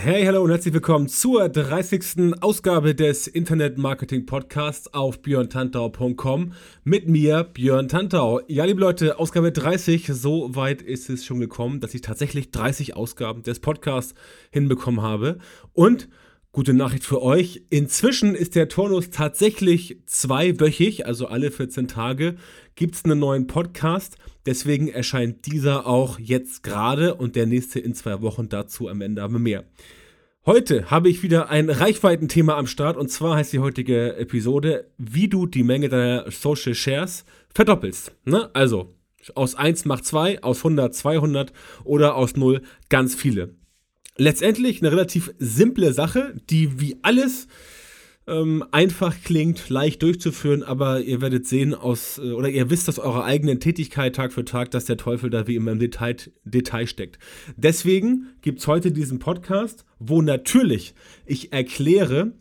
Hey, hallo und herzlich willkommen zur 30. Ausgabe des Internet Marketing Podcasts auf björntantau.com mit mir, Björn Tantau. Ja, liebe Leute, Ausgabe 30, so weit ist es schon gekommen, dass ich tatsächlich 30 Ausgaben des Podcasts hinbekommen habe. Und Gute Nachricht für euch. Inzwischen ist der Turnus tatsächlich zweiwöchig, also alle 14 Tage, gibt es einen neuen Podcast. Deswegen erscheint dieser auch jetzt gerade und der nächste in zwei Wochen dazu am Ende aber mehr. Heute habe ich wieder ein Reichweitenthema am Start und zwar heißt die heutige Episode, wie du die Menge deiner Social Shares verdoppelst. Ne? Also aus 1 macht 2, aus 100 200 oder aus 0 ganz viele. Letztendlich eine relativ simple Sache, die wie alles ähm, einfach klingt, leicht durchzuführen, aber ihr werdet sehen aus, äh, oder ihr wisst aus eurer eigenen Tätigkeit Tag für Tag, dass der Teufel da wie immer im Detail, Detail steckt. Deswegen gibt es heute diesen Podcast, wo natürlich ich erkläre,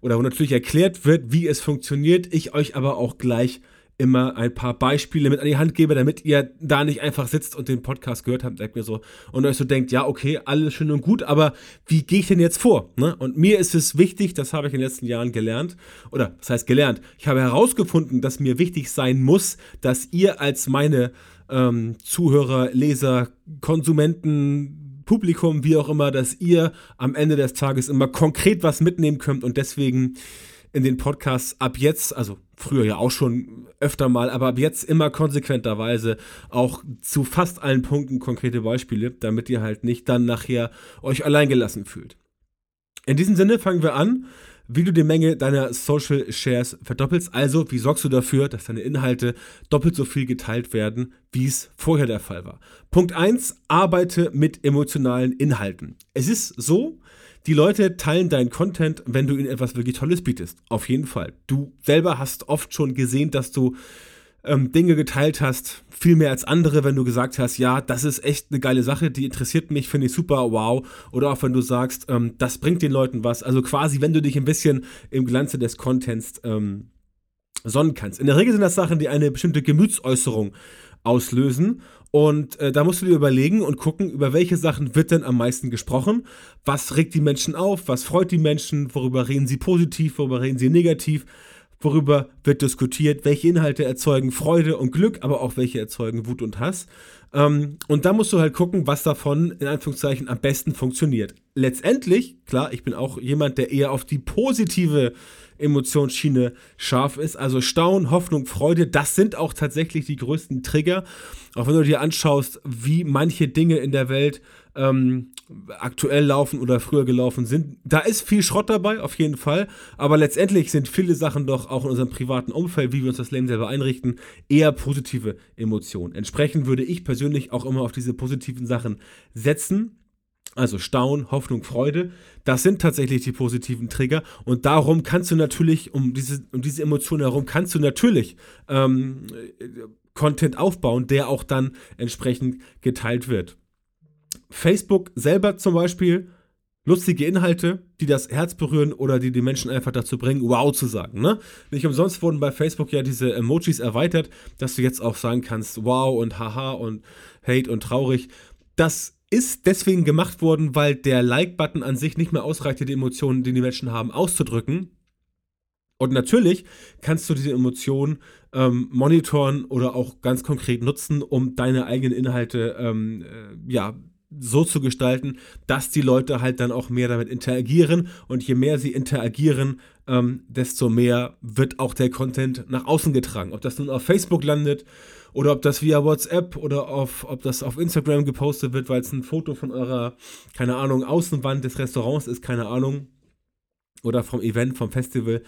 oder wo natürlich erklärt wird, wie es funktioniert, ich euch aber auch gleich immer ein paar Beispiele mit an die Hand gebe, damit ihr da nicht einfach sitzt und den Podcast gehört habt, sagt mir so, und euch so denkt, ja, okay, alles schön und gut, aber wie gehe ich denn jetzt vor? Ne? Und mir ist es wichtig, das habe ich in den letzten Jahren gelernt, oder das heißt gelernt, ich habe herausgefunden, dass mir wichtig sein muss, dass ihr als meine ähm, Zuhörer, Leser, Konsumenten, Publikum, wie auch immer, dass ihr am Ende des Tages immer konkret was mitnehmen könnt und deswegen in den Podcasts ab jetzt, also früher ja auch schon öfter mal, aber ab jetzt immer konsequenterweise auch zu fast allen Punkten konkrete Beispiele, damit ihr halt nicht dann nachher euch alleingelassen fühlt. In diesem Sinne fangen wir an, wie du die Menge deiner Social Shares verdoppelst. Also, wie sorgst du dafür, dass deine Inhalte doppelt so viel geteilt werden, wie es vorher der Fall war. Punkt 1, arbeite mit emotionalen Inhalten. Es ist so, die Leute teilen deinen Content, wenn du ihnen etwas wirklich Tolles bietest. Auf jeden Fall. Du selber hast oft schon gesehen, dass du ähm, Dinge geteilt hast, viel mehr als andere, wenn du gesagt hast, ja, das ist echt eine geile Sache, die interessiert mich, finde ich super, wow. Oder auch wenn du sagst, ähm, das bringt den Leuten was. Also quasi, wenn du dich ein bisschen im Glanze des Contents ähm, sonnen kannst. In der Regel sind das Sachen, die eine bestimmte Gemütsäußerung auslösen. Und äh, da musst du dir überlegen und gucken, über welche Sachen wird denn am meisten gesprochen. Was regt die Menschen auf? Was freut die Menschen? Worüber reden sie positiv? Worüber reden sie negativ? Worüber wird diskutiert? Welche Inhalte erzeugen Freude und Glück, aber auch welche erzeugen Wut und Hass? Ähm, und da musst du halt gucken, was davon in Anführungszeichen am besten funktioniert. Letztendlich, klar, ich bin auch jemand, der eher auf die positive Emotionsschiene scharf ist. Also Staunen, Hoffnung, Freude, das sind auch tatsächlich die größten Trigger. Auch wenn du dir anschaust, wie manche Dinge in der Welt ähm, aktuell laufen oder früher gelaufen sind. Da ist viel Schrott dabei, auf jeden Fall. Aber letztendlich sind viele Sachen doch auch in unserem privaten Umfeld, wie wir uns das Leben selber einrichten, eher positive Emotionen. Entsprechend würde ich persönlich auch immer auf diese positiven Sachen setzen. Also Staunen, Hoffnung, Freude, das sind tatsächlich die positiven Trigger und darum kannst du natürlich, um diese, um diese Emotionen herum, kannst du natürlich ähm, Content aufbauen, der auch dann entsprechend geteilt wird. Facebook selber zum Beispiel, lustige Inhalte, die das Herz berühren oder die die Menschen einfach dazu bringen, wow zu sagen. Ne? Nicht umsonst wurden bei Facebook ja diese Emojis erweitert, dass du jetzt auch sagen kannst, wow und haha und hate und traurig. Das ist deswegen gemacht worden, weil der Like-Button an sich nicht mehr ausreichte, die Emotionen, die die Menschen haben, auszudrücken. Und natürlich kannst du diese Emotionen ähm, monitoren oder auch ganz konkret nutzen, um deine eigenen Inhalte ähm, äh, ja, so zu gestalten, dass die Leute halt dann auch mehr damit interagieren. Und je mehr sie interagieren, ähm, desto mehr wird auch der Content nach außen getragen. Ob das nun auf Facebook landet oder ob das via WhatsApp oder auf, ob das auf Instagram gepostet wird, weil es ein Foto von eurer, keine Ahnung, Außenwand des Restaurants ist, keine Ahnung. Oder vom Event, vom Festival.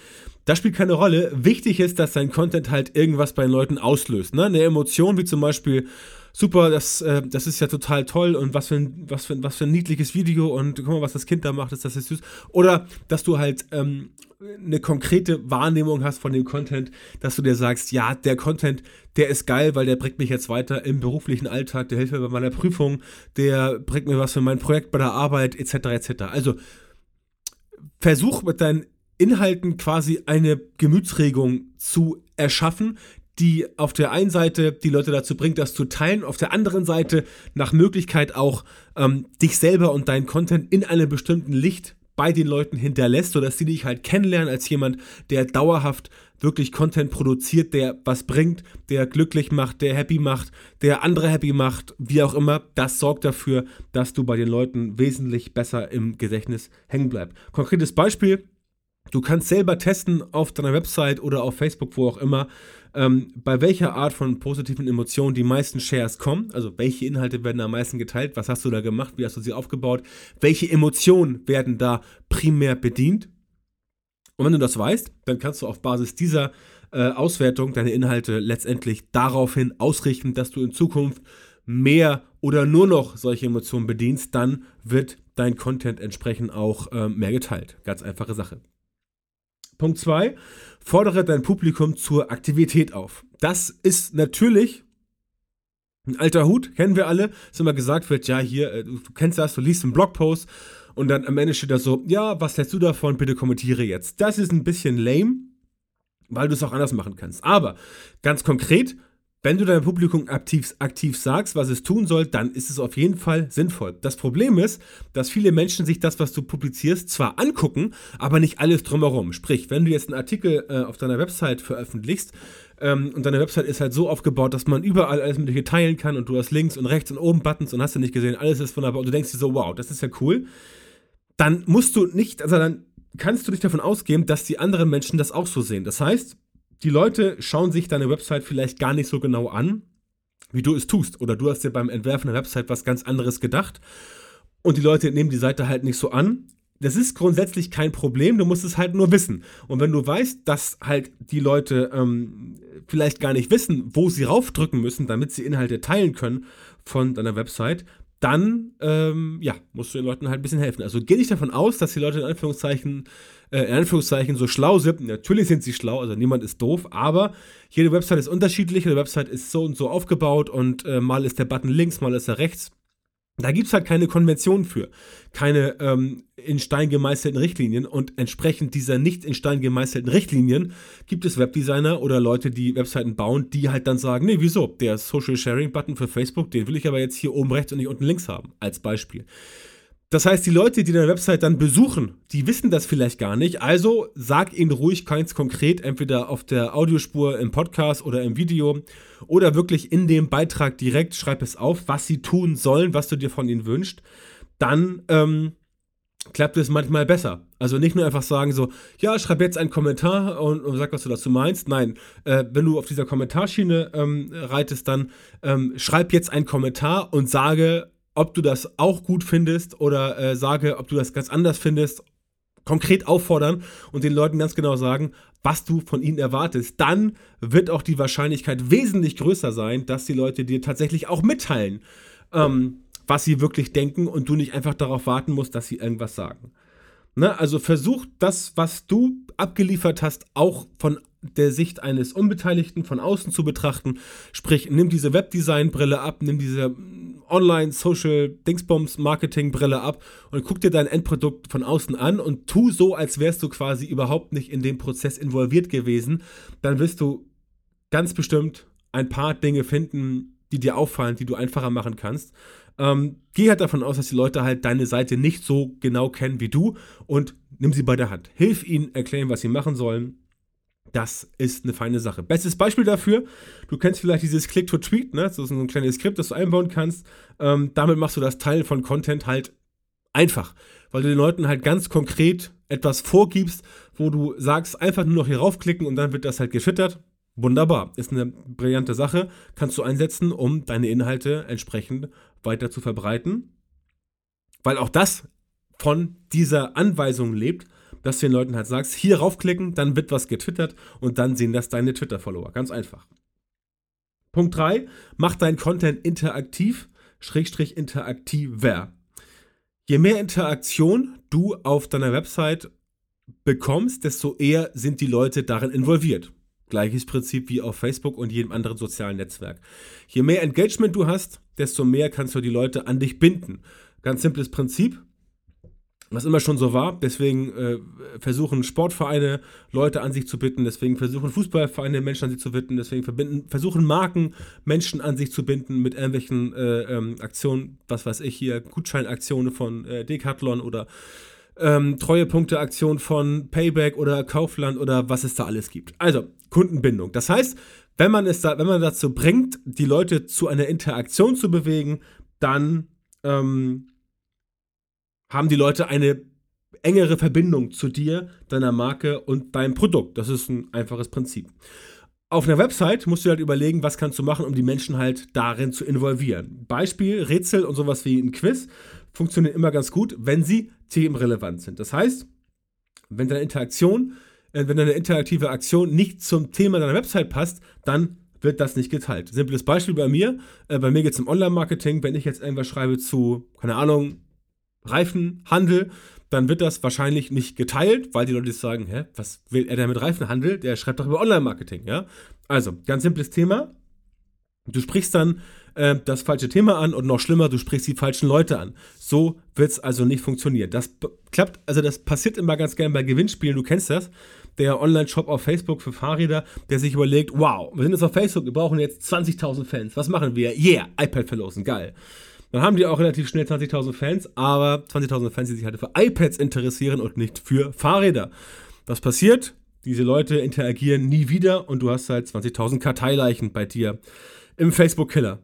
Das spielt keine Rolle. Wichtig ist, dass dein Content halt irgendwas bei den Leuten auslöst. Ne? Eine Emotion, wie zum Beispiel, super, das, äh, das ist ja total toll und was für, ein, was, für, was für ein niedliches Video und guck mal, was das Kind da macht, ist das ist süß. Oder dass du halt ähm, eine konkrete Wahrnehmung hast von dem Content, dass du dir sagst, ja, der Content, der ist geil, weil der bringt mich jetzt weiter im beruflichen Alltag, der hilft mir bei meiner Prüfung, der bringt mir was für mein Projekt bei der Arbeit, etc. etc. Also versuch mit deinen Inhalten quasi eine Gemütsregung zu erschaffen, die auf der einen Seite die Leute dazu bringt, das zu teilen, auf der anderen Seite nach Möglichkeit auch ähm, dich selber und deinen Content in einem bestimmten Licht bei den Leuten hinterlässt, sodass sie dich halt kennenlernen als jemand, der dauerhaft wirklich Content produziert, der was bringt, der glücklich macht, der happy macht, der andere happy macht, wie auch immer. Das sorgt dafür, dass du bei den Leuten wesentlich besser im Gedächtnis hängen bleibst. Konkretes Beispiel, Du kannst selber testen auf deiner Website oder auf Facebook, wo auch immer, ähm, bei welcher Art von positiven Emotionen die meisten Shares kommen. Also welche Inhalte werden am meisten geteilt, was hast du da gemacht, wie hast du sie aufgebaut, welche Emotionen werden da primär bedient. Und wenn du das weißt, dann kannst du auf Basis dieser äh, Auswertung deine Inhalte letztendlich daraufhin ausrichten, dass du in Zukunft mehr oder nur noch solche Emotionen bedienst, dann wird dein Content entsprechend auch äh, mehr geteilt. Ganz einfache Sache. Punkt 2, fordere dein Publikum zur Aktivität auf. Das ist natürlich ein alter Hut, kennen wir alle, dass immer gesagt wird, ja, hier, äh, du kennst das, du liest einen Blogpost und dann am Ende steht da so, ja, was hältst du davon, bitte kommentiere jetzt. Das ist ein bisschen lame, weil du es auch anders machen kannst. Aber ganz konkret, wenn du deinem Publikum aktiv, aktiv sagst, was es tun soll, dann ist es auf jeden Fall sinnvoll. Das Problem ist, dass viele Menschen sich das, was du publizierst, zwar angucken, aber nicht alles drumherum. Sprich, wenn du jetzt einen Artikel äh, auf deiner Website veröffentlichst ähm, und deine Website ist halt so aufgebaut, dass man überall alles mit dir teilen kann und du hast links und rechts und oben Buttons und hast du nicht gesehen, alles ist wunderbar und du denkst dir so, wow, das ist ja cool, dann musst du nicht, also dann kannst du dich davon ausgehen, dass die anderen Menschen das auch so sehen. Das heißt, die Leute schauen sich deine Website vielleicht gar nicht so genau an, wie du es tust. Oder du hast dir beim Entwerfen der Website was ganz anderes gedacht. Und die Leute nehmen die Seite halt nicht so an. Das ist grundsätzlich kein Problem, du musst es halt nur wissen. Und wenn du weißt, dass halt die Leute ähm, vielleicht gar nicht wissen, wo sie raufdrücken müssen, damit sie Inhalte teilen können von deiner Website, dann ähm, ja, musst du den Leuten halt ein bisschen helfen. Also geh nicht davon aus, dass die Leute in Anführungszeichen, äh, in Anführungszeichen so schlau sind. Natürlich sind sie schlau, also niemand ist doof, aber jede Website ist unterschiedlich, jede Website ist so und so aufgebaut und äh, mal ist der Button links, mal ist er rechts. Da gibt es halt keine Konvention für, keine ähm, in Stein gemeißelten Richtlinien und entsprechend dieser nicht in Stein gemeißelten Richtlinien gibt es Webdesigner oder Leute, die Webseiten bauen, die halt dann sagen, nee, wieso, der Social Sharing Button für Facebook, den will ich aber jetzt hier oben rechts und nicht unten links haben, als Beispiel. Das heißt, die Leute, die deine Website dann besuchen, die wissen das vielleicht gar nicht. Also sag ihnen ruhig keins konkret, entweder auf der Audiospur im Podcast oder im Video oder wirklich in dem Beitrag direkt, schreib es auf, was sie tun sollen, was du dir von ihnen wünschst. Dann ähm, klappt es manchmal besser. Also nicht nur einfach sagen so, ja, schreib jetzt einen Kommentar und, und sag, was du dazu meinst. Nein, äh, wenn du auf dieser Kommentarschiene ähm, reitest, dann ähm, schreib jetzt einen Kommentar und sage, ob du das auch gut findest oder äh, sage, ob du das ganz anders findest, konkret auffordern und den Leuten ganz genau sagen, was du von ihnen erwartest, dann wird auch die Wahrscheinlichkeit wesentlich größer sein, dass die Leute dir tatsächlich auch mitteilen, ähm, was sie wirklich denken und du nicht einfach darauf warten musst, dass sie irgendwas sagen. Ne? Also versuch das, was du abgeliefert hast, auch von der Sicht eines Unbeteiligten von außen zu betrachten. Sprich, nimm diese Webdesign-Brille ab, nimm diese Online-Social-Dingsbombs-Marketing-Brille ab und guck dir dein Endprodukt von außen an und tu so, als wärst du quasi überhaupt nicht in dem Prozess involviert gewesen. Dann wirst du ganz bestimmt ein paar Dinge finden, die dir auffallen, die du einfacher machen kannst. Ähm, geh halt davon aus, dass die Leute halt deine Seite nicht so genau kennen wie du und nimm sie bei der Hand. Hilf ihnen, erklären, was sie machen sollen das ist eine feine Sache. Bestes Beispiel dafür, du kennst vielleicht dieses Click-to-Tweet, ne? Das ist ein kleines Skript, das du einbauen kannst. Ähm, damit machst du das Teilen von Content halt einfach, weil du den Leuten halt ganz konkret etwas vorgibst, wo du sagst, einfach nur noch hier raufklicken und dann wird das halt geschittert. Wunderbar, ist eine brillante Sache, kannst du einsetzen, um deine Inhalte entsprechend weiter zu verbreiten. Weil auch das von dieser Anweisung lebt, dass du den Leuten halt sagst, hier raufklicken, dann wird was getwittert und dann sehen das deine Twitter-Follower. Ganz einfach. Punkt 3, mach deinen Content interaktiv, schrägstrich interaktiver. Je mehr Interaktion du auf deiner Website bekommst, desto eher sind die Leute darin involviert. Gleiches Prinzip wie auf Facebook und jedem anderen sozialen Netzwerk. Je mehr Engagement du hast, desto mehr kannst du die Leute an dich binden. Ganz simples Prinzip, was immer schon so war. Deswegen äh, versuchen Sportvereine Leute an sich zu binden, deswegen versuchen Fußballvereine Menschen an sich zu binden, deswegen verbinden, versuchen Marken Menschen an sich zu binden mit irgendwelchen äh, ähm, Aktionen, was weiß ich hier, Gutscheinaktionen von äh, Decathlon oder ähm, Treuepunkte-Aktion von Payback oder Kaufland oder was es da alles gibt. Also Kundenbindung. Das heißt, wenn man es da, wenn man dazu bringt, die Leute zu einer Interaktion zu bewegen, dann ähm, haben die Leute eine engere Verbindung zu dir, deiner Marke und deinem Produkt. Das ist ein einfaches Prinzip. Auf einer Website musst du halt überlegen, was kannst du machen, um die Menschen halt darin zu involvieren. Beispiel, Rätsel und sowas wie ein Quiz funktionieren immer ganz gut, wenn sie themenrelevant sind. Das heißt, wenn deine Interaktion, äh, wenn deine interaktive Aktion nicht zum Thema deiner Website passt, dann wird das nicht geteilt. Simples Beispiel bei mir. Äh, bei mir geht es um Online-Marketing. Wenn ich jetzt irgendwas schreibe zu, keine Ahnung, Reifenhandel, dann wird das wahrscheinlich nicht geteilt, weil die Leute sagen, hä, was will er denn mit Reifenhandel? Der schreibt doch über Online-Marketing, ja? Also, ganz simples Thema. Du sprichst dann äh, das falsche Thema an und noch schlimmer, du sprichst die falschen Leute an. So wird es also nicht funktionieren. Das klappt, also das passiert immer ganz gerne bei Gewinnspielen, du kennst das. Der Online-Shop auf Facebook für Fahrräder, der sich überlegt, wow, wir sind jetzt auf Facebook, wir brauchen jetzt 20.000 Fans. Was machen wir? Yeah, iPad verlosen, geil. Dann haben die auch relativ schnell 20.000 Fans, aber 20.000 Fans, die sich halt für iPads interessieren und nicht für Fahrräder. Was passiert? Diese Leute interagieren nie wieder und du hast halt 20.000 Karteileichen bei dir im Facebook-Killer.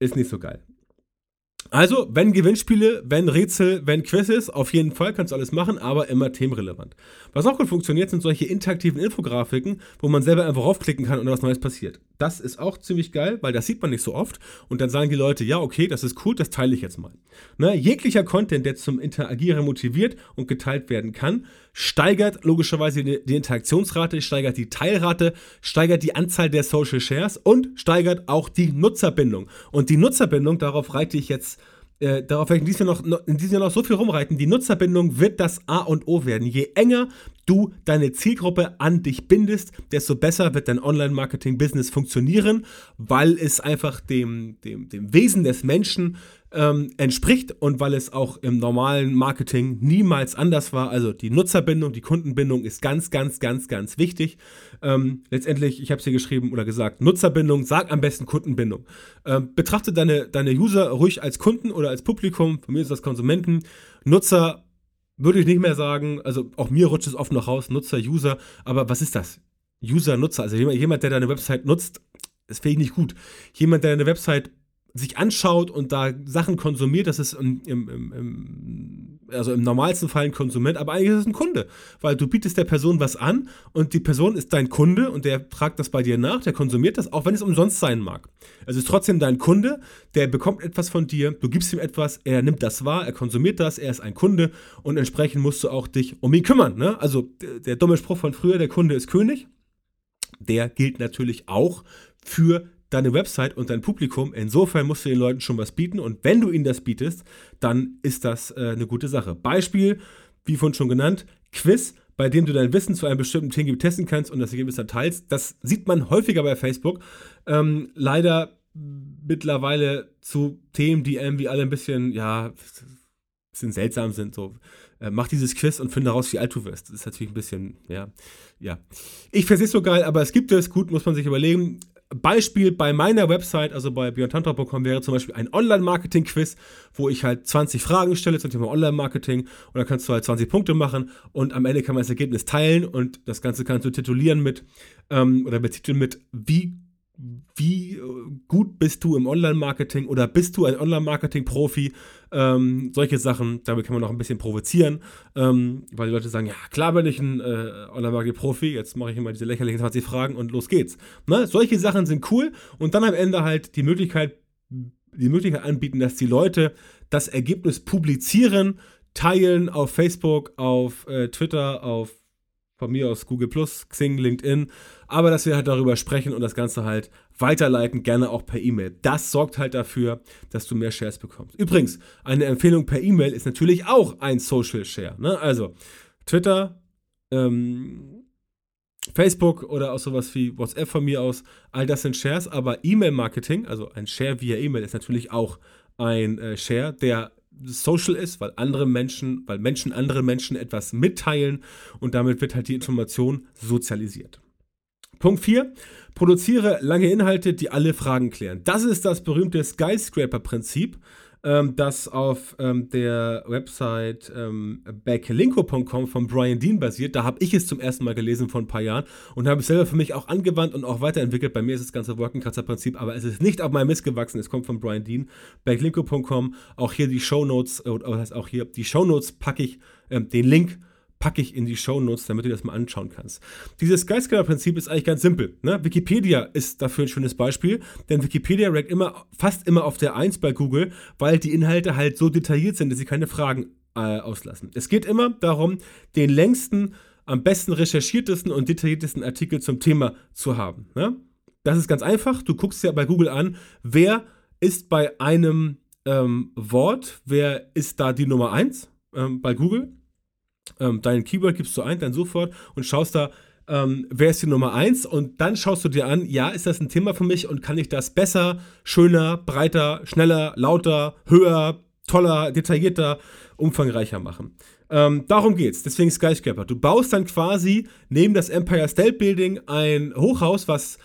Ist nicht so geil. Also, wenn Gewinnspiele, wenn Rätsel, wenn Quizzes, auf jeden Fall kannst du alles machen, aber immer themenrelevant. Was auch gut funktioniert, sind solche interaktiven Infografiken, wo man selber einfach raufklicken kann und was Neues passiert. Das ist auch ziemlich geil, weil das sieht man nicht so oft. Und dann sagen die Leute, ja, okay, das ist cool, das teile ich jetzt mal. Ne? Jeglicher Content, der zum Interagieren motiviert und geteilt werden kann, steigert logischerweise die, die Interaktionsrate, steigert die Teilrate, steigert die Anzahl der Social Shares und steigert auch die Nutzerbindung. Und die Nutzerbindung, darauf reite ich jetzt äh, darauf werde ich in diesem, Jahr noch, in diesem Jahr noch so viel rumreiten. Die Nutzerbindung wird das A und O werden. Je enger du deine Zielgruppe an dich bindest, desto besser wird dein Online-Marketing-Business funktionieren, weil es einfach dem, dem, dem Wesen des Menschen ähm, entspricht und weil es auch im normalen Marketing niemals anders war. Also die Nutzerbindung, die Kundenbindung ist ganz, ganz, ganz, ganz wichtig. Ähm, letztendlich, ich habe es hier geschrieben oder gesagt, Nutzerbindung, sag am besten Kundenbindung. Ähm, betrachte deine, deine User ruhig als Kunden oder als Publikum, von mir ist das Konsumenten. Nutzer würde ich nicht mehr sagen, also auch mir rutscht es oft noch raus, Nutzer, User, aber was ist das? User, Nutzer, also jemand, der deine Website nutzt, das finde ich nicht gut. Jemand, der deine Website sich anschaut und da Sachen konsumiert, das ist im, im, im, also im normalsten Fall ein Konsument, aber eigentlich ist es ein Kunde, weil du bietest der Person was an und die Person ist dein Kunde und der fragt das bei dir nach, der konsumiert das, auch wenn es umsonst sein mag. Es ist trotzdem dein Kunde, der bekommt etwas von dir, du gibst ihm etwas, er nimmt das wahr, er konsumiert das, er ist ein Kunde und entsprechend musst du auch dich um ihn kümmern. Ne? Also der, der dumme Spruch von früher, der Kunde ist König, der gilt natürlich auch für deine Website und dein Publikum. Insofern musst du den Leuten schon was bieten und wenn du ihnen das bietest, dann ist das äh, eine gute Sache. Beispiel, wie vorhin schon genannt, Quiz, bei dem du dein Wissen zu einem bestimmten Themengebiet testen kannst und das Ergebnis dann teilst. Das sieht man häufiger bei Facebook. Ähm, leider mittlerweile zu Themen, die irgendwie alle ein bisschen, ja, bisschen seltsam sind. So, äh, mach dieses Quiz und finde heraus, wie alt du wirst. Das ist natürlich ein bisschen, ja, ja. Ich finde es so geil, aber es gibt es. Gut, muss man sich überlegen. Beispiel bei meiner Website, also bei björntantra.com, wäre zum Beispiel ein Online-Marketing-Quiz, wo ich halt 20 Fragen stelle zum Thema Online-Marketing und dann kannst du halt 20 Punkte machen und am Ende kann man das Ergebnis teilen und das Ganze kannst du titulieren mit ähm, oder betiteln mit, wie wie äh, gut bist du im Online-Marketing oder bist du ein Online-Marketing-Profi? Ähm, solche Sachen, damit kann man noch ein bisschen provozieren, ähm, weil die Leute sagen, ja klar bin ich ein äh, Online-Marketing-Profi, jetzt mache ich immer diese lächerlichen 20 Fragen und los geht's. Ne? Solche Sachen sind cool und dann am Ende halt die Möglichkeit, die Möglichkeit anbieten, dass die Leute das Ergebnis publizieren, teilen auf Facebook, auf äh, Twitter, auf von mir aus Google Xing, LinkedIn, aber dass wir halt darüber sprechen und das Ganze halt weiterleiten, gerne auch per E-Mail. Das sorgt halt dafür, dass du mehr Shares bekommst. Übrigens, eine Empfehlung per E-Mail ist natürlich auch ein Social Share. Ne? Also Twitter, ähm, Facebook oder auch sowas wie WhatsApp von mir aus, all das sind Shares, aber E-Mail-Marketing, also ein Share via E-Mail, ist natürlich auch ein äh, Share, der social ist, weil andere Menschen, weil Menschen anderen Menschen etwas mitteilen und damit wird halt die Information sozialisiert. Punkt 4. Produziere lange Inhalte, die alle Fragen klären. Das ist das berühmte Skyscraper-Prinzip ähm, das auf ähm, der Website ähm, backlinko.com von Brian Dean basiert. Da habe ich es zum ersten Mal gelesen vor ein paar Jahren und habe es selber für mich auch angewandt und auch weiterentwickelt. Bei mir ist das ganze Wolkenkratzer-Prinzip, aber es ist nicht auf meinem Mist gewachsen. Es kommt von Brian Dean. Backlinko.com. Auch hier die Shownotes, äh, auch hier die Shownotes packe ich ähm, den Link packe ich in die Show Notes, damit du das mal anschauen kannst. Dieses Skyscraper-Prinzip ist eigentlich ganz simpel. Ne? Wikipedia ist dafür ein schönes Beispiel, denn Wikipedia rankt immer, fast immer auf der 1 bei Google, weil die Inhalte halt so detailliert sind, dass sie keine Fragen äh, auslassen. Es geht immer darum, den längsten, am besten recherchiertesten und detailliertesten Artikel zum Thema zu haben. Ne? Das ist ganz einfach. Du guckst ja bei Google an, wer ist bei einem ähm, Wort, wer ist da die Nummer 1 ähm, bei Google ähm, dein Keyword gibst du ein, dann sofort und schaust da, ähm, wer ist die Nummer 1 und dann schaust du dir an, ja, ist das ein Thema für mich und kann ich das besser, schöner, breiter, schneller, lauter, höher, toller, detaillierter, umfangreicher machen. Ähm, darum geht's. Deswegen Skyscraper. Du baust dann quasi neben das Empire State Building ein Hochhaus, was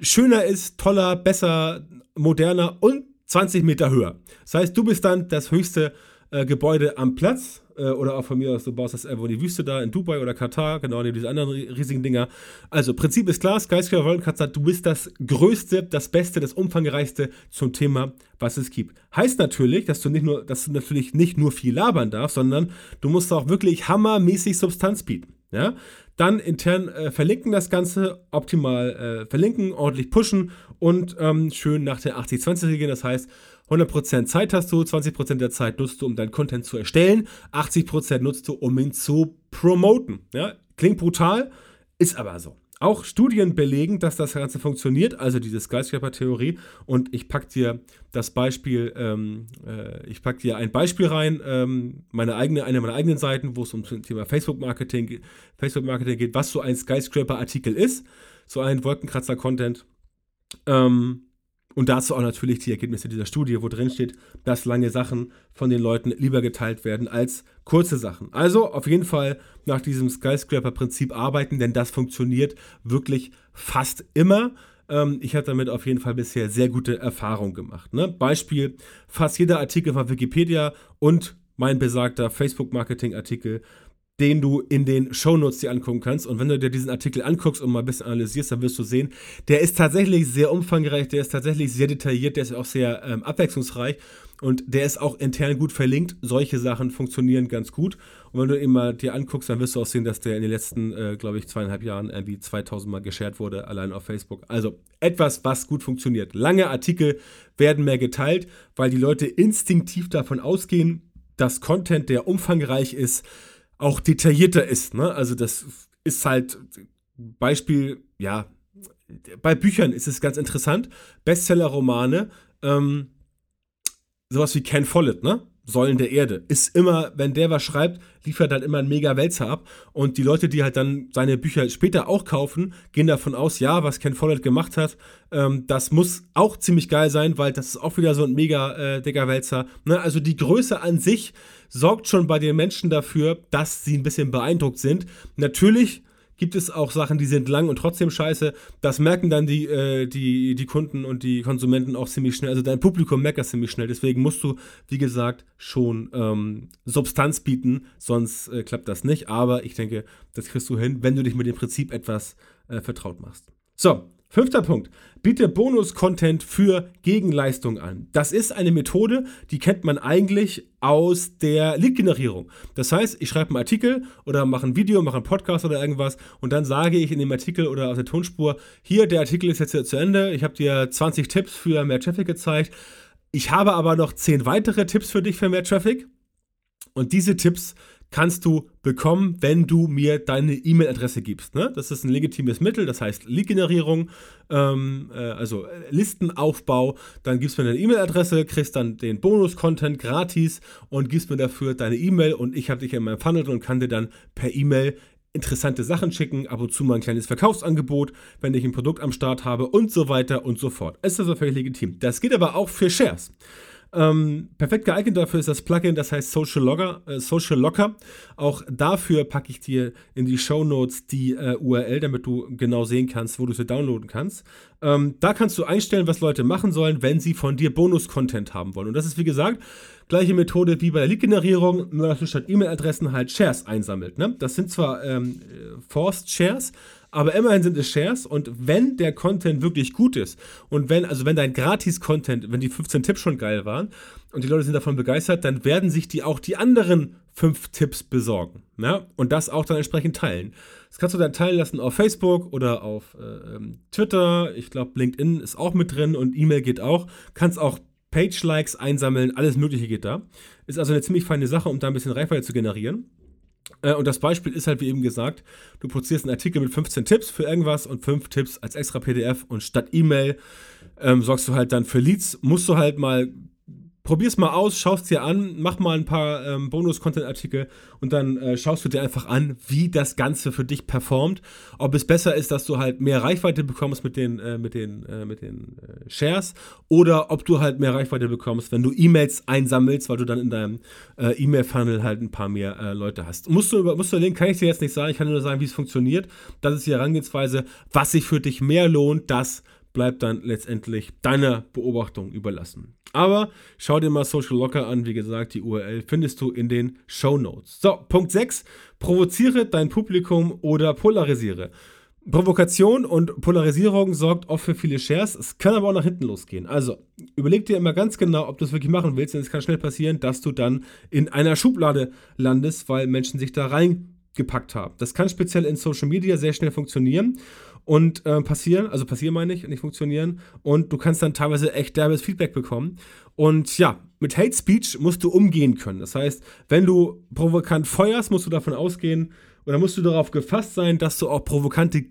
schöner ist, toller, besser, moderner und 20 Meter höher. Das heißt, du bist dann das höchste äh, Gebäude am Platz äh, oder auch von mir aus, du baust das irgendwo in die Wüste da in Dubai oder Katar, genau, diese anderen riesigen Dinger. Also, Prinzip ist klar, Skyscraper Wolkenkratzer, du bist das Größte, das Beste, das Umfangreichste zum Thema, was es gibt. Heißt natürlich, dass du nicht nur, dass du natürlich nicht nur viel labern darfst, sondern du musst auch wirklich hammermäßig Substanz bieten. Ja? Dann intern äh, verlinken das Ganze, optimal äh, verlinken, ordentlich pushen und ähm, schön nach der 80-20-Regel. Das heißt, 100% Zeit hast du, 20% der Zeit nutzt du, um deinen Content zu erstellen, 80% nutzt du, um ihn zu promoten. Ja? Klingt brutal, ist aber so. Auch Studien belegen, dass das Ganze funktioniert, also diese Skyscraper-Theorie. Und ich packe dir das Beispiel, ähm, äh, ich packe dir ein Beispiel rein, ähm, meine eigene, eine meiner eigenen Seiten, wo es um das Thema Facebook-Marketing Facebook -Marketing geht, was so ein Skyscraper-Artikel ist, so ein Wolkenkratzer-Content. Ähm, und dazu auch natürlich die Ergebnisse dieser Studie, wo drin steht, dass lange Sachen von den Leuten lieber geteilt werden als kurze Sachen. Also auf jeden Fall nach diesem Skyscraper-Prinzip arbeiten, denn das funktioniert wirklich fast immer. Ähm, ich habe damit auf jeden Fall bisher sehr gute Erfahrungen gemacht. Ne? Beispiel: Fast jeder Artikel von Wikipedia und mein besagter Facebook-Marketing-Artikel den du in den Shownotes dir angucken kannst. Und wenn du dir diesen Artikel anguckst und mal ein bisschen analysierst, dann wirst du sehen, der ist tatsächlich sehr umfangreich, der ist tatsächlich sehr detailliert, der ist auch sehr ähm, abwechslungsreich und der ist auch intern gut verlinkt. Solche Sachen funktionieren ganz gut. Und wenn du ihn mal dir anguckst, dann wirst du auch sehen, dass der in den letzten, äh, glaube ich, zweieinhalb Jahren irgendwie 2000 Mal geshared wurde, allein auf Facebook. Also etwas, was gut funktioniert. Lange Artikel werden mehr geteilt, weil die Leute instinktiv davon ausgehen, dass Content, der umfangreich ist, auch detaillierter ist. Ne? Also das ist halt Beispiel, ja, bei Büchern ist es ganz interessant. Bestseller-Romane, ähm, sowas wie Ken Follett, ne? Säulen der Erde. Ist immer, wenn der was schreibt, liefert halt immer ein mega Wälzer ab. Und die Leute, die halt dann seine Bücher später auch kaufen, gehen davon aus, ja, was Ken Follett gemacht hat, ähm, das muss auch ziemlich geil sein, weil das ist auch wieder so ein mega äh, dicker Wälzer. Ne? Also die Größe an sich sorgt schon bei den Menschen dafür, dass sie ein bisschen beeindruckt sind. Natürlich gibt es auch Sachen, die sind lang und trotzdem scheiße. Das merken dann die, äh, die, die Kunden und die Konsumenten auch ziemlich schnell. Also dein Publikum merkt das ziemlich schnell. Deswegen musst du, wie gesagt, schon ähm, Substanz bieten, sonst äh, klappt das nicht. Aber ich denke, das kriegst du hin, wenn du dich mit dem Prinzip etwas äh, vertraut machst. So, Fünfter Punkt. Biete Bonus-Content für Gegenleistung an. Das ist eine Methode, die kennt man eigentlich aus der Lead-Generierung. Das heißt, ich schreibe einen Artikel oder mache ein Video, mache einen Podcast oder irgendwas und dann sage ich in dem Artikel oder aus der Tonspur, hier, der Artikel ist jetzt zu Ende, ich habe dir 20 Tipps für mehr Traffic gezeigt. Ich habe aber noch 10 weitere Tipps für dich für mehr Traffic. Und diese Tipps kannst du bekommen, wenn du mir deine E-Mail-Adresse gibst. Ne? Das ist ein legitimes Mittel, das heißt Lead-Generierung, ähm, äh, also Listenaufbau. Dann gibst du mir deine E-Mail-Adresse, kriegst dann den Bonus-Content gratis und gibst mir dafür deine E-Mail und ich habe dich in meinem Funnel und kann dir dann per E-Mail interessante Sachen schicken, ab und zu mal ein kleines Verkaufsangebot, wenn ich ein Produkt am Start habe und so weiter und so fort. Ist also völlig legitim. Das geht aber auch für Shares. Ähm, perfekt geeignet dafür ist das Plugin, das heißt Social Locker. Äh, Social Locker. Auch dafür packe ich dir in die Show Notes die äh, URL, damit du genau sehen kannst, wo du sie downloaden kannst. Ähm, da kannst du einstellen, was Leute machen sollen, wenn sie von dir Bonus-Content haben wollen. Und das ist wie gesagt gleiche Methode wie bei der Lead-Generierung, nur dass du statt E-Mail-Adressen halt Shares einsammelt. Ne? Das sind zwar ähm, Forced Shares, aber immerhin sind es Shares und wenn der Content wirklich gut ist und wenn, also wenn dein Gratis-Content, wenn die 15 Tipps schon geil waren und die Leute sind davon begeistert, dann werden sich die auch die anderen 5 Tipps besorgen. Ja? Und das auch dann entsprechend teilen. Das kannst du dann teilen lassen auf Facebook oder auf äh, ähm, Twitter. Ich glaube, LinkedIn ist auch mit drin und E-Mail geht auch. Kannst auch Page-Likes einsammeln, alles Mögliche geht da. Ist also eine ziemlich feine Sache, um da ein bisschen Reichweite zu generieren. Äh, und das Beispiel ist halt, wie eben gesagt, du produzierst einen Artikel mit 15 Tipps für irgendwas und 5 Tipps als extra PDF und statt E-Mail ähm, sorgst du halt dann für Leads. Musst du halt mal probier's mal aus, schaust dir an, mach mal ein paar ähm, Bonus-Content-Artikel und dann äh, schaust du dir einfach an, wie das Ganze für dich performt. Ob es besser ist, dass du halt mehr Reichweite bekommst mit den, äh, mit den, äh, mit den äh, Shares oder ob du halt mehr Reichweite bekommst, wenn du E-Mails einsammelst, weil du dann in deinem äh, E-Mail-Funnel halt ein paar mehr äh, Leute hast. Musst du, musst du den kann ich dir jetzt nicht sagen, ich kann nur sagen, wie es funktioniert. Das ist die Herangehensweise, was sich für dich mehr lohnt, das bleibt dann letztendlich deiner Beobachtung überlassen. Aber schau dir mal Social Locker an. Wie gesagt, die URL findest du in den Show Notes. So, Punkt 6. Provoziere dein Publikum oder polarisiere. Provokation und Polarisierung sorgt oft für viele Shares. Es kann aber auch nach hinten losgehen. Also überleg dir immer ganz genau, ob du es wirklich machen willst. Denn es kann schnell passieren, dass du dann in einer Schublade landest, weil Menschen sich da reingepackt haben. Das kann speziell in Social Media sehr schnell funktionieren und äh, passieren, also passieren meine ich, nicht funktionieren. Und du kannst dann teilweise echt derbes Feedback bekommen. Und ja, mit Hate Speech musst du umgehen können. Das heißt, wenn du provokant feuerst, musst du davon ausgehen oder musst du darauf gefasst sein, dass du auch provokante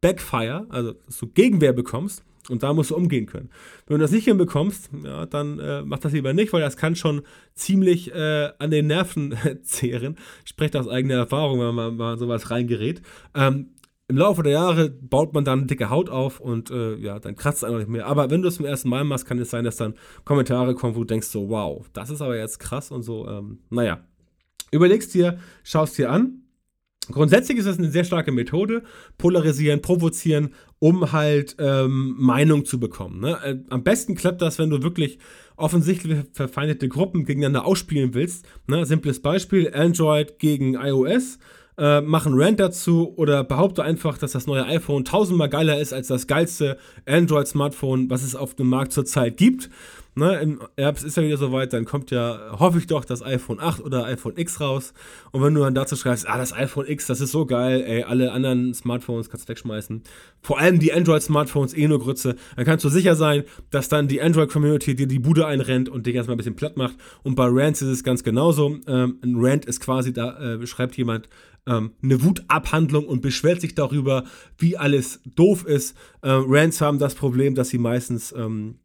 Backfire, also dass du Gegenwehr bekommst. Und da musst du umgehen können. Wenn du das nicht hinbekommst, ja, dann äh, mach das lieber nicht, weil das kann schon ziemlich äh, an den Nerven zehren. Ich spreche aus eigener Erfahrung, wenn man mal sowas reingerät. Ähm, im Laufe der Jahre baut man dann dicke Haut auf und äh, ja, dann kratzt es einfach nicht mehr. Aber wenn du es zum ersten Mal machst, kann es sein, dass dann Kommentare kommen, wo du denkst so, wow, das ist aber jetzt krass und so. Ähm, naja, überlegst dir, schaust dir an. Grundsätzlich ist das eine sehr starke Methode, polarisieren, provozieren, um halt ähm, Meinung zu bekommen. Ne? Äh, am besten klappt das, wenn du wirklich offensichtlich verfeindete Gruppen gegeneinander ausspielen willst. Ne? Simples Beispiel, Android gegen iOS äh, mach einen Rant dazu oder behaupte einfach, dass das neue iPhone tausendmal geiler ist als das geilste Android-Smartphone, was es auf dem Markt zurzeit gibt. Ne, Im Herbst ist ja wieder soweit, dann kommt ja, hoffe ich doch, das iPhone 8 oder iPhone X raus. Und wenn du dann dazu schreibst, ah, das iPhone X, das ist so geil, ey, alle anderen Smartphones kannst du wegschmeißen. Vor allem die Android-Smartphones eh nur Grütze. Dann kannst du sicher sein, dass dann die Android-Community dir die Bude einrennt und dich erstmal ein bisschen platt macht. Und bei Rants ist es ganz genauso. Ähm, ein Rant ist quasi, da äh, schreibt jemand, ähm, eine Wutabhandlung und beschwert sich darüber, wie alles doof ist. Ähm, Rants haben das Problem, dass sie meistens ähm,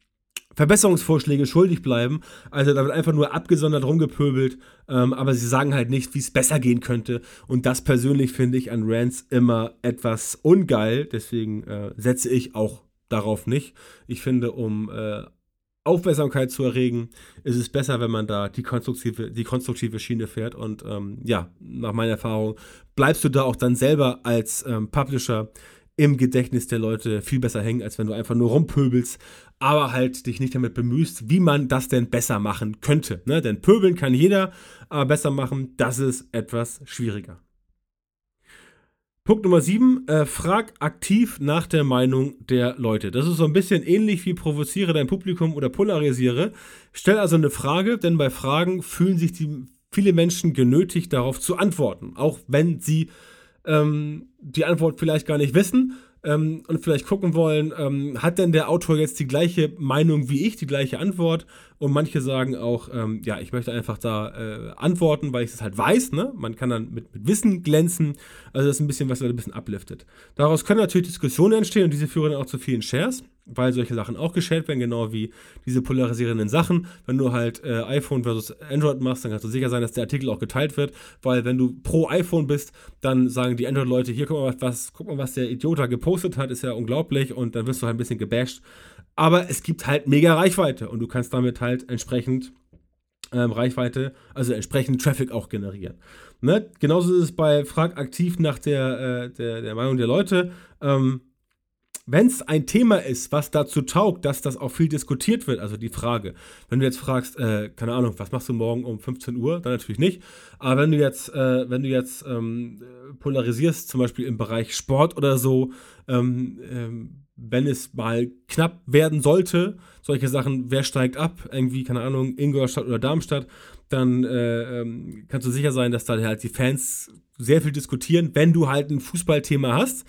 Verbesserungsvorschläge schuldig bleiben. Also da wird einfach nur abgesondert rumgepöbelt, ähm, aber sie sagen halt nicht, wie es besser gehen könnte. Und das persönlich finde ich an Rants immer etwas ungeil. Deswegen äh, setze ich auch darauf nicht. Ich finde, um äh, Aufmerksamkeit zu erregen, ist es besser, wenn man da die konstruktive, die konstruktive Schiene fährt. Und ähm, ja, nach meiner Erfahrung bleibst du da auch dann selber als ähm, Publisher im Gedächtnis der Leute viel besser hängen, als wenn du einfach nur rumpöbelst, aber halt dich nicht damit bemühst, wie man das denn besser machen könnte. Ne? Denn pöbeln kann jeder, aber besser machen, das ist etwas schwieriger. Punkt Nummer 7, äh, frag aktiv nach der Meinung der Leute. Das ist so ein bisschen ähnlich wie provoziere dein Publikum oder polarisiere. Stell also eine Frage, denn bei Fragen fühlen sich die, viele Menschen genötigt, darauf zu antworten, auch wenn sie ähm, die Antwort vielleicht gar nicht wissen. ähm, und vielleicht gucken wollen, ähm, hat denn der Autor jetzt die gleiche Meinung wie ich, die gleiche Antwort? Und manche sagen auch, ähm, ja, ich möchte einfach da äh, antworten, weil ich es halt weiß, ne? Man kann dann mit, mit, Wissen glänzen. Also das ist ein bisschen, was ein bisschen upliftet. Daraus können natürlich Diskussionen entstehen und diese führen dann auch zu vielen Shares, weil solche Sachen auch geshared werden, genau wie diese polarisierenden Sachen. Wenn du halt äh, iPhone versus Android machst, dann kannst du sicher sein, dass der Artikel auch geteilt wird, weil wenn du pro iPhone bist, dann sagen die Android-Leute, hier guck mal, was, guck mal, was der Idiot da gepostet hat, ist ja unglaublich und dann wirst du halt ein bisschen gebasht aber es gibt halt mega Reichweite und du kannst damit halt entsprechend ähm, Reichweite, also entsprechend Traffic auch generieren. Ne? Genauso ist es bei Frag aktiv nach der, äh, der, der, Meinung der Leute. Ähm, wenn es ein Thema ist, was dazu taugt, dass das auch viel diskutiert wird, also die Frage, wenn du jetzt fragst, äh, keine Ahnung, was machst du morgen um 15 Uhr, dann natürlich nicht. Aber wenn du jetzt, äh, wenn du jetzt ähm, polarisierst, zum Beispiel im Bereich Sport oder so, ähm, ähm, wenn es mal knapp werden sollte, solche Sachen, wer steigt ab, irgendwie, keine Ahnung, Ingolstadt oder Darmstadt, dann äh, ähm, kannst du sicher sein, dass da halt die Fans sehr viel diskutieren, wenn du halt ein Fußballthema hast.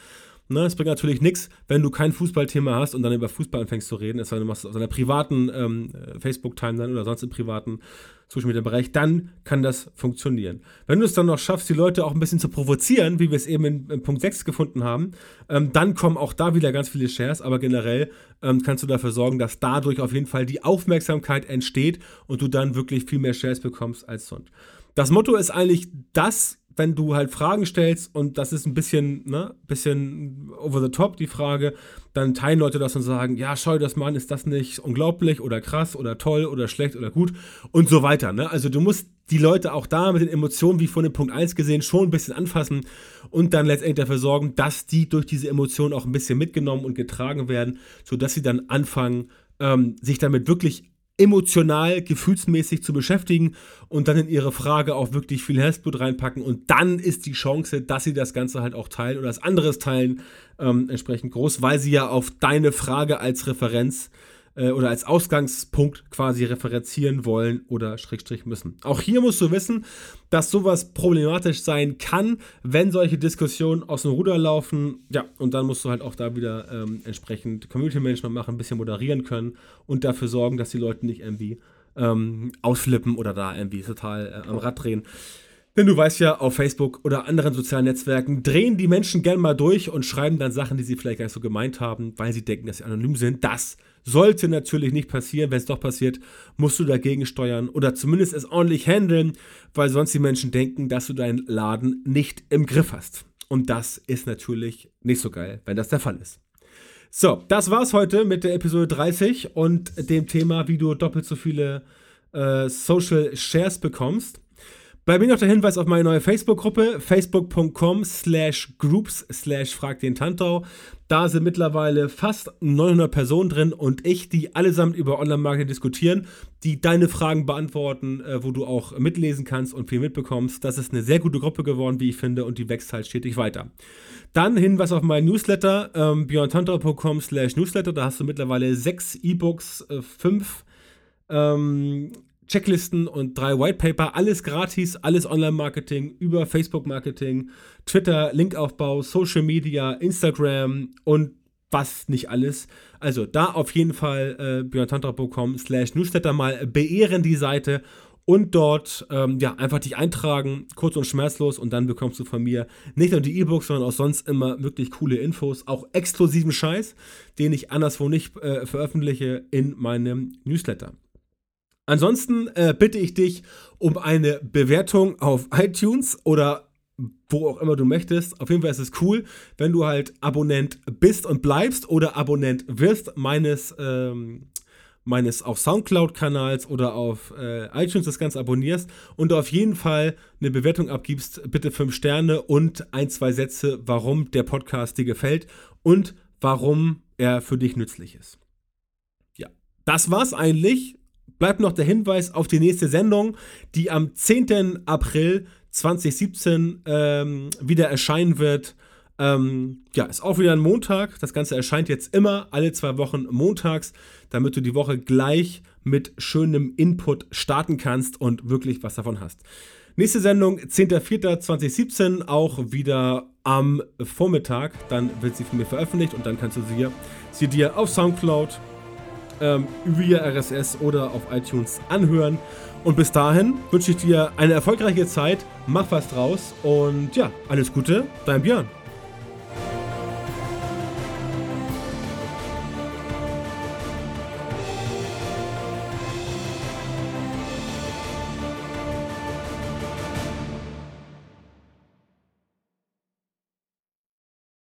Ne, es bringt natürlich nichts, wenn du kein Fußballthema hast und dann über Fußball anfängst zu reden, es sei denn, du machst es aus einer privaten ähm, Facebook-Timeline oder sonst im privaten Social Media Bereich, dann kann das funktionieren. Wenn du es dann noch schaffst, die Leute auch ein bisschen zu provozieren, wie wir es eben in, in Punkt 6 gefunden haben, ähm, dann kommen auch da wieder ganz viele Shares, aber generell ähm, kannst du dafür sorgen, dass dadurch auf jeden Fall die Aufmerksamkeit entsteht und du dann wirklich viel mehr Shares bekommst als sonst. Das Motto ist eigentlich das, wenn du halt Fragen stellst und das ist ein bisschen, ne, bisschen over the top, die Frage, dann teilen Leute das und sagen, ja, schau das mal an, ist das nicht unglaublich oder krass oder toll oder schlecht oder gut und so weiter. Ne? Also du musst die Leute auch da mit den Emotionen, wie von dem Punkt 1 gesehen, schon ein bisschen anfassen und dann letztendlich dafür sorgen, dass die durch diese Emotionen auch ein bisschen mitgenommen und getragen werden, sodass sie dann anfangen, ähm, sich damit wirklich emotional, gefühlsmäßig zu beschäftigen und dann in ihre Frage auch wirklich viel Herzblut reinpacken. Und dann ist die Chance, dass sie das Ganze halt auch teilen oder das anderes teilen, ähm, entsprechend groß, weil sie ja auf deine Frage als Referenz äh, oder als Ausgangspunkt quasi referenzieren wollen oder Schrägstrich müssen. Auch hier musst du wissen, dass sowas problematisch sein kann, wenn solche Diskussionen aus dem Ruder laufen. Ja, und dann musst du halt auch da wieder ähm, entsprechend Community Management machen, ein bisschen moderieren können und dafür sorgen, dass die Leute nicht irgendwie ähm, ausflippen oder da irgendwie total äh, am Rad drehen. Denn du weißt ja, auf Facebook oder anderen sozialen Netzwerken drehen die Menschen gern mal durch und schreiben dann Sachen, die sie vielleicht gar nicht so gemeint haben, weil sie denken, dass sie anonym sind. Das sollte natürlich nicht passieren. Wenn es doch passiert, musst du dagegen steuern oder zumindest es ordentlich handeln, weil sonst die Menschen denken, dass du deinen Laden nicht im Griff hast. Und das ist natürlich nicht so geil, wenn das der Fall ist. So, das war's heute mit der Episode 30 und dem Thema, wie du doppelt so viele äh, Social Shares bekommst. Bei mir noch der Hinweis auf meine neue Facebook-Gruppe, facebook.com slash groups slash frag den Tantau. Da sind mittlerweile fast 900 Personen drin und ich, die allesamt über Online-Marketing diskutieren, die deine Fragen beantworten, äh, wo du auch mitlesen kannst und viel mitbekommst. Das ist eine sehr gute Gruppe geworden, wie ich finde, und die wächst halt stetig weiter. Dann Hinweis auf meinen Newsletter, ähm, björntantau.com slash Newsletter. Da hast du mittlerweile sechs E-Books, äh, fünf ähm, Checklisten und drei Whitepaper, alles gratis, alles Online-Marketing über Facebook-Marketing, Twitter, Linkaufbau, Social Media, Instagram und was nicht alles. Also da auf jeden Fall äh, björntantra.com slash newsletter mal beehren die Seite und dort ähm, ja einfach dich eintragen, kurz und schmerzlos und dann bekommst du von mir nicht nur die E-Books, sondern auch sonst immer wirklich coole Infos, auch exklusiven Scheiß, den ich anderswo nicht äh, veröffentliche in meinem Newsletter. Ansonsten äh, bitte ich dich um eine Bewertung auf iTunes oder wo auch immer du möchtest. Auf jeden Fall ist es cool, wenn du halt Abonnent bist und bleibst oder Abonnent wirst meines, ähm, meines auch Soundcloud-Kanals oder auf äh, iTunes das Ganze abonnierst und auf jeden Fall eine Bewertung abgibst. Bitte fünf Sterne und ein, zwei Sätze, warum der Podcast dir gefällt und warum er für dich nützlich ist. Ja, das war's eigentlich bleibt noch der Hinweis auf die nächste Sendung, die am 10. April 2017 ähm, wieder erscheinen wird. Ähm, ja, ist auch wieder ein Montag. Das Ganze erscheint jetzt immer alle zwei Wochen montags, damit du die Woche gleich mit schönem Input starten kannst und wirklich was davon hast. Nächste Sendung 10.04.2017, auch wieder am Vormittag. Dann wird sie von mir veröffentlicht und dann kannst du sie, sie dir auf Soundcloud, ähm, via RSS oder auf iTunes anhören. Und bis dahin wünsche ich dir eine erfolgreiche Zeit, mach was draus und ja, alles Gute, dein Björn.